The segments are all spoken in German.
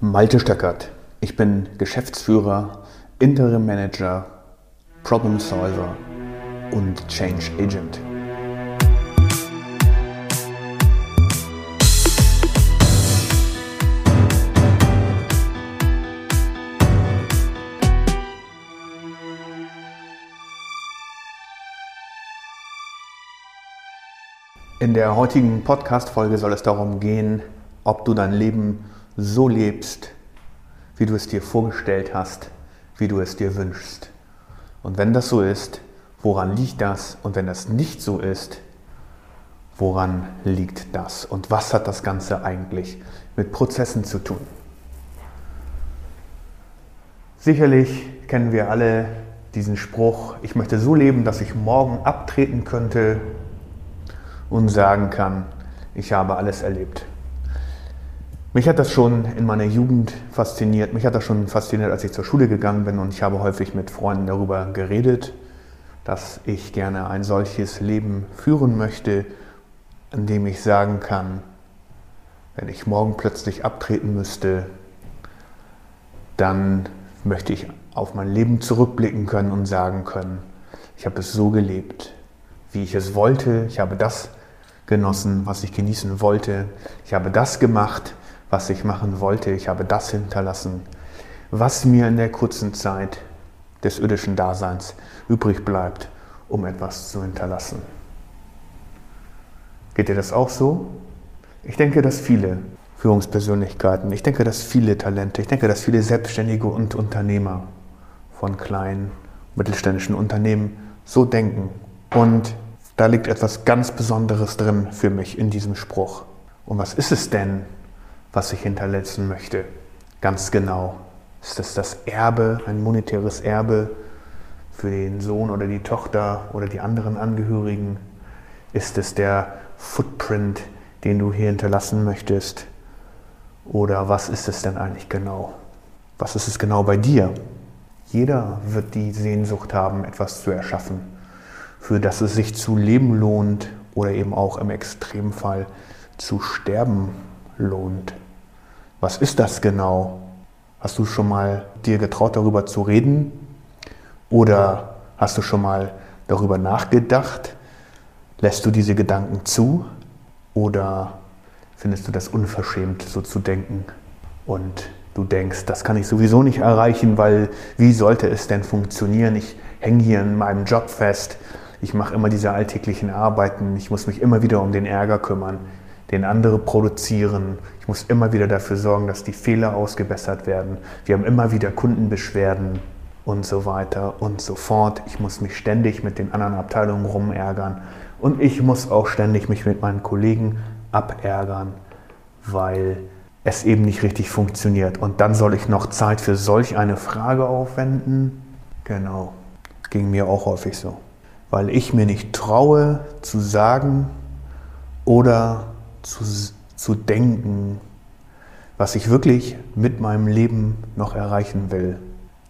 Malte Stöckert. Ich bin Geschäftsführer, Interim Manager, Problem Solver und Change Agent. In der heutigen Podcast-Folge soll es darum gehen, ob du dein Leben so lebst, wie du es dir vorgestellt hast, wie du es dir wünschst. Und wenn das so ist, woran liegt das? Und wenn das nicht so ist, woran liegt das? Und was hat das Ganze eigentlich mit Prozessen zu tun? Sicherlich kennen wir alle diesen Spruch, ich möchte so leben, dass ich morgen abtreten könnte und sagen kann, ich habe alles erlebt. Mich hat das schon in meiner Jugend fasziniert. Mich hat das schon fasziniert, als ich zur Schule gegangen bin und ich habe häufig mit Freunden darüber geredet, dass ich gerne ein solches Leben führen möchte, in dem ich sagen kann, wenn ich morgen plötzlich abtreten müsste, dann möchte ich auf mein Leben zurückblicken können und sagen können, ich habe es so gelebt, wie ich es wollte. Ich habe das genossen, was ich genießen wollte. Ich habe das gemacht, was ich machen wollte. Ich habe das hinterlassen, was mir in der kurzen Zeit des irdischen Daseins übrig bleibt, um etwas zu hinterlassen. Geht dir das auch so? Ich denke, dass viele Führungspersönlichkeiten, ich denke, dass viele Talente, ich denke, dass viele Selbstständige und Unternehmer von kleinen, mittelständischen Unternehmen so denken. Und da liegt etwas ganz Besonderes drin für mich in diesem Spruch. Und was ist es denn, was ich hinterlassen möchte? Ganz genau. Ist es das Erbe, ein monetäres Erbe für den Sohn oder die Tochter oder die anderen Angehörigen? Ist es der Footprint, den du hier hinterlassen möchtest? Oder was ist es denn eigentlich genau? Was ist es genau bei dir? Jeder wird die Sehnsucht haben, etwas zu erschaffen für das es sich zu leben lohnt oder eben auch im Extremfall zu sterben lohnt. Was ist das genau? Hast du schon mal dir getraut, darüber zu reden? Oder hast du schon mal darüber nachgedacht? Lässt du diese Gedanken zu? Oder findest du das unverschämt, so zu denken? Und du denkst, das kann ich sowieso nicht erreichen, weil wie sollte es denn funktionieren? Ich hänge hier in meinem Job fest ich mache immer diese alltäglichen Arbeiten, ich muss mich immer wieder um den Ärger kümmern, den andere produzieren, ich muss immer wieder dafür sorgen, dass die Fehler ausgebessert werden, wir haben immer wieder Kundenbeschwerden und so weiter und so fort. Ich muss mich ständig mit den anderen Abteilungen rumärgern und ich muss auch ständig mich mit meinen Kollegen abärgern, weil es eben nicht richtig funktioniert. Und dann soll ich noch Zeit für solch eine Frage aufwenden? Genau, ging mir auch häufig so weil ich mir nicht traue zu sagen oder zu, zu denken, was ich wirklich mit meinem Leben noch erreichen will.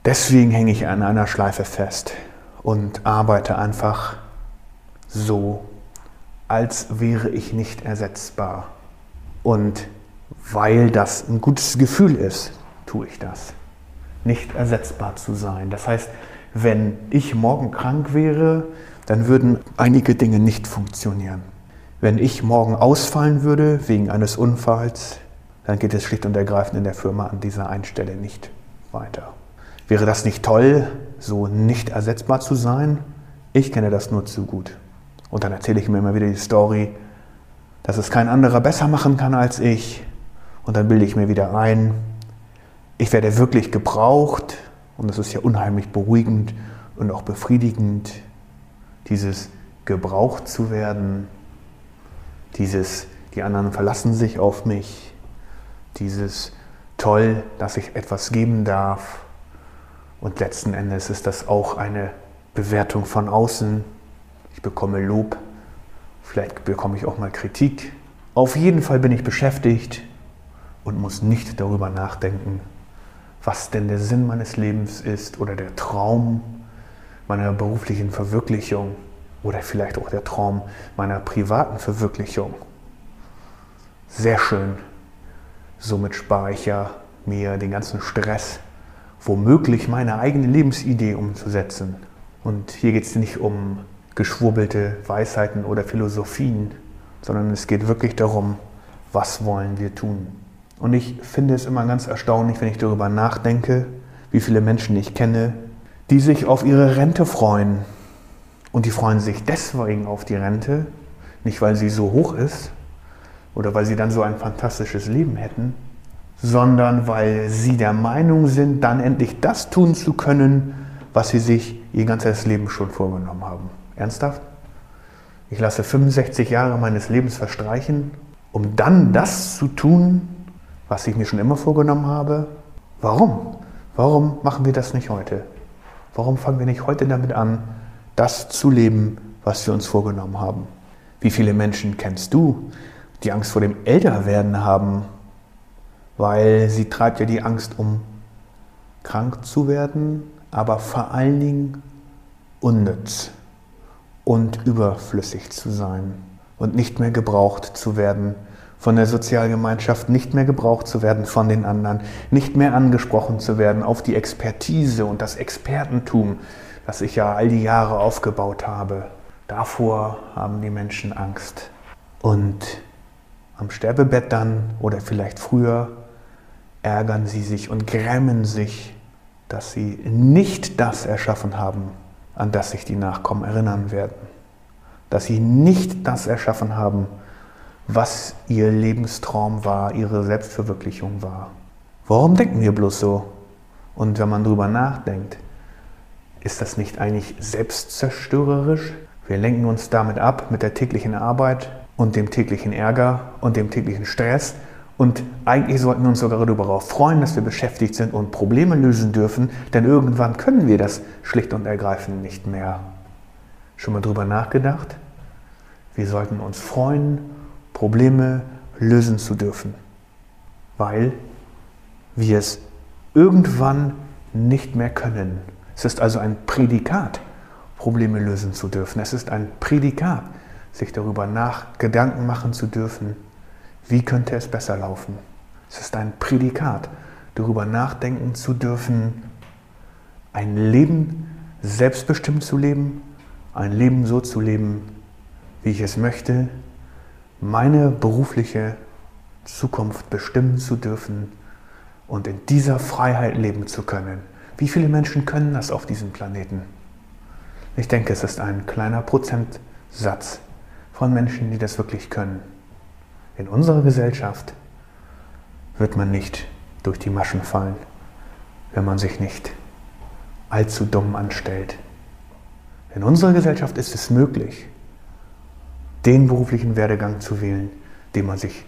Deswegen hänge ich an einer Schleife fest und arbeite einfach so, als wäre ich nicht ersetzbar. Und weil das ein gutes Gefühl ist, tue ich das. Nicht ersetzbar zu sein. Das heißt, wenn ich morgen krank wäre, dann würden einige Dinge nicht funktionieren. Wenn ich morgen ausfallen würde wegen eines Unfalls, dann geht es schlicht und ergreifend in der Firma an dieser einen Stelle nicht weiter. Wäre das nicht toll, so nicht ersetzbar zu sein? Ich kenne das nur zu gut. Und dann erzähle ich mir immer wieder die Story, dass es kein anderer besser machen kann als ich. Und dann bilde ich mir wieder ein, ich werde wirklich gebraucht. Und das ist ja unheimlich beruhigend und auch befriedigend, dieses gebraucht zu werden, dieses die anderen verlassen sich auf mich, dieses toll, dass ich etwas geben darf. Und letzten Endes ist das auch eine Bewertung von außen. Ich bekomme Lob, vielleicht bekomme ich auch mal Kritik. Auf jeden Fall bin ich beschäftigt und muss nicht darüber nachdenken, was denn der Sinn meines Lebens ist oder der Traum meiner beruflichen Verwirklichung oder vielleicht auch der Traum meiner privaten Verwirklichung. Sehr schön. Somit spare ich ja mir den ganzen Stress, womöglich meine eigene Lebensidee umzusetzen. Und hier geht es nicht um geschwurbelte Weisheiten oder Philosophien, sondern es geht wirklich darum, was wollen wir tun. Und ich finde es immer ganz erstaunlich, wenn ich darüber nachdenke, wie viele Menschen ich kenne, die sich auf ihre Rente freuen. Und die freuen sich deswegen auf die Rente, nicht weil sie so hoch ist oder weil sie dann so ein fantastisches Leben hätten, sondern weil sie der Meinung sind, dann endlich das tun zu können, was sie sich ihr ganzes Leben schon vorgenommen haben. Ernsthaft? Ich lasse 65 Jahre meines Lebens verstreichen, um dann das zu tun, was ich mir schon immer vorgenommen habe? Warum? Warum machen wir das nicht heute? Warum fangen wir nicht heute damit an, das zu leben, was wir uns vorgenommen haben? Wie viele Menschen kennst du, die Angst vor dem Älterwerden haben, weil sie treibt ja die Angst um krank zu werden, aber vor allen Dingen unnütz und überflüssig zu sein und nicht mehr gebraucht zu werden von der Sozialgemeinschaft, nicht mehr gebraucht zu werden von den anderen, nicht mehr angesprochen zu werden auf die Expertise und das Expertentum, das ich ja all die Jahre aufgebaut habe. Davor haben die Menschen Angst. Und am Sterbebett dann oder vielleicht früher ärgern sie sich und grämen sich, dass sie nicht das erschaffen haben, an das sich die Nachkommen erinnern werden. Dass sie nicht das erschaffen haben, was ihr Lebenstraum war, ihre Selbstverwirklichung war. Warum denken wir bloß so? Und wenn man darüber nachdenkt, ist das nicht eigentlich selbstzerstörerisch? Wir lenken uns damit ab mit der täglichen Arbeit und dem täglichen Ärger und dem täglichen Stress. Und eigentlich sollten wir uns sogar darüber freuen, dass wir beschäftigt sind und Probleme lösen dürfen, denn irgendwann können wir das schlicht und ergreifend nicht mehr. Schon mal darüber nachgedacht? Wir sollten uns freuen Probleme lösen zu dürfen, weil wir es irgendwann nicht mehr können. Es ist also ein Prädikat, Probleme lösen zu dürfen. Es ist ein Prädikat, sich darüber nach Gedanken machen zu dürfen, wie könnte es besser laufen. Es ist ein Prädikat, darüber nachdenken zu dürfen, ein Leben selbstbestimmt zu leben, ein Leben so zu leben, wie ich es möchte, meine berufliche Zukunft bestimmen zu dürfen und in dieser Freiheit leben zu können. Wie viele Menschen können das auf diesem Planeten? Ich denke, es ist ein kleiner Prozentsatz von Menschen, die das wirklich können. In unserer Gesellschaft wird man nicht durch die Maschen fallen, wenn man sich nicht allzu dumm anstellt. In unserer Gesellschaft ist es möglich, den beruflichen Werdegang zu wählen, den man sich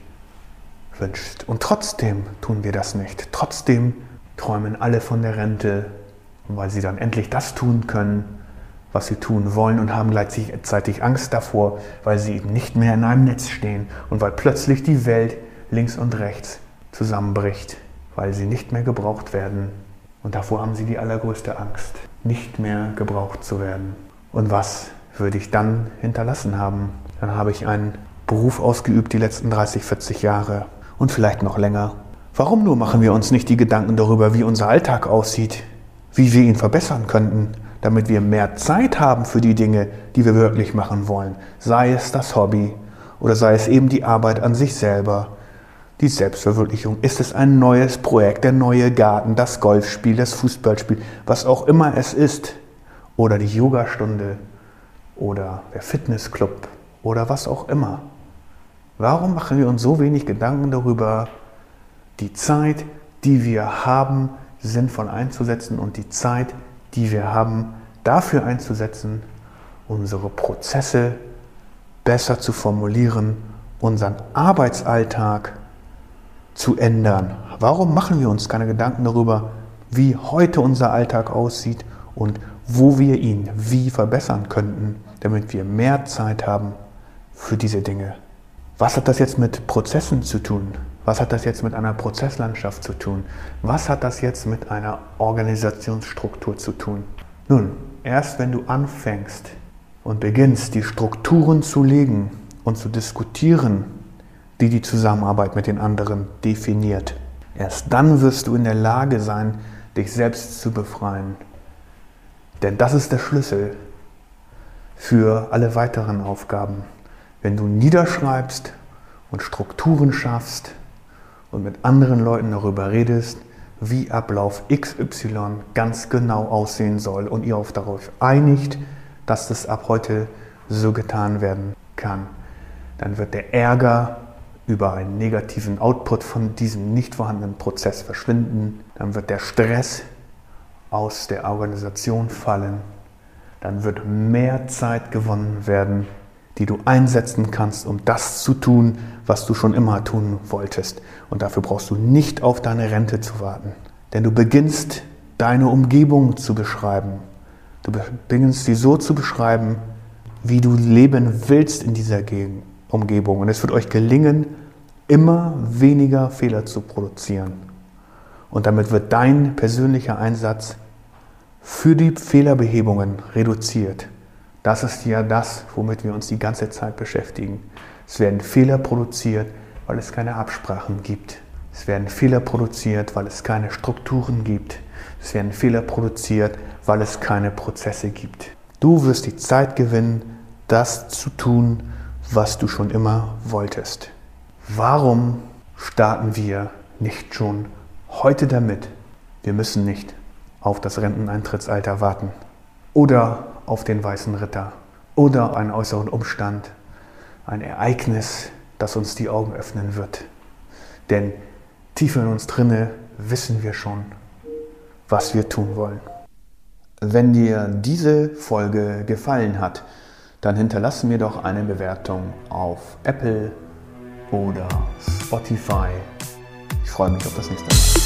wünscht. Und trotzdem tun wir das nicht. Trotzdem träumen alle von der Rente, weil sie dann endlich das tun können, was sie tun wollen und haben gleichzeitig Angst davor, weil sie eben nicht mehr in einem Netz stehen und weil plötzlich die Welt links und rechts zusammenbricht, weil sie nicht mehr gebraucht werden. Und davor haben sie die allergrößte Angst, nicht mehr gebraucht zu werden. Und was würde ich dann hinterlassen haben? Dann habe ich einen Beruf ausgeübt die letzten 30, 40 Jahre und vielleicht noch länger. Warum nur machen wir uns nicht die Gedanken darüber, wie unser Alltag aussieht, wie wir ihn verbessern könnten, damit wir mehr Zeit haben für die Dinge, die wir wirklich machen wollen, sei es das Hobby oder sei es eben die Arbeit an sich selber, die Selbstverwirklichung. Ist es ein neues Projekt, der neue Garten, das Golfspiel, das Fußballspiel, was auch immer es ist, oder die Yogastunde oder der Fitnessclub oder was auch immer. Warum machen wir uns so wenig Gedanken darüber, die Zeit, die wir haben, sinnvoll einzusetzen und die Zeit, die wir haben, dafür einzusetzen, unsere Prozesse besser zu formulieren, unseren Arbeitsalltag zu ändern. Warum machen wir uns keine Gedanken darüber, wie heute unser Alltag aussieht und wo wir ihn wie verbessern könnten, damit wir mehr Zeit haben für diese Dinge. Was hat das jetzt mit Prozessen zu tun? Was hat das jetzt mit einer Prozesslandschaft zu tun? Was hat das jetzt mit einer Organisationsstruktur zu tun? Nun, erst wenn du anfängst und beginnst, die Strukturen zu legen und zu diskutieren, die die Zusammenarbeit mit den anderen definiert, Erst dann wirst du in der Lage sein, dich selbst zu befreien. Denn das ist der Schlüssel für alle weiteren Aufgaben. Wenn du niederschreibst und Strukturen schaffst und mit anderen Leuten darüber redest, wie Ablauf XY ganz genau aussehen soll und ihr euch darauf einigt, dass das ab heute so getan werden kann, dann wird der Ärger über einen negativen Output von diesem nicht vorhandenen Prozess verschwinden, dann wird der Stress aus der Organisation fallen, dann wird mehr Zeit gewonnen werden, die du einsetzen kannst, um das zu tun, was du schon immer tun wolltest. Und dafür brauchst du nicht auf deine Rente zu warten. Denn du beginnst deine Umgebung zu beschreiben. Du beginnst sie so zu beschreiben, wie du leben willst in dieser Umgebung. Und es wird euch gelingen, immer weniger Fehler zu produzieren. Und damit wird dein persönlicher Einsatz für die Fehlerbehebungen reduziert. Das ist ja das, womit wir uns die ganze Zeit beschäftigen. Es werden Fehler produziert, weil es keine Absprachen gibt. Es werden Fehler produziert, weil es keine Strukturen gibt. Es werden Fehler produziert, weil es keine Prozesse gibt. Du wirst die Zeit gewinnen, das zu tun, was du schon immer wolltest. Warum starten wir nicht schon heute damit? Wir müssen nicht auf das Renteneintrittsalter warten oder auf den weißen Ritter oder einen äußeren Umstand, ein Ereignis, das uns die Augen öffnen wird. Denn tief in uns drinne wissen wir schon, was wir tun wollen. Wenn dir diese Folge gefallen hat, dann hinterlass mir doch eine Bewertung auf Apple oder Spotify. Ich freue mich auf das nächste Mal.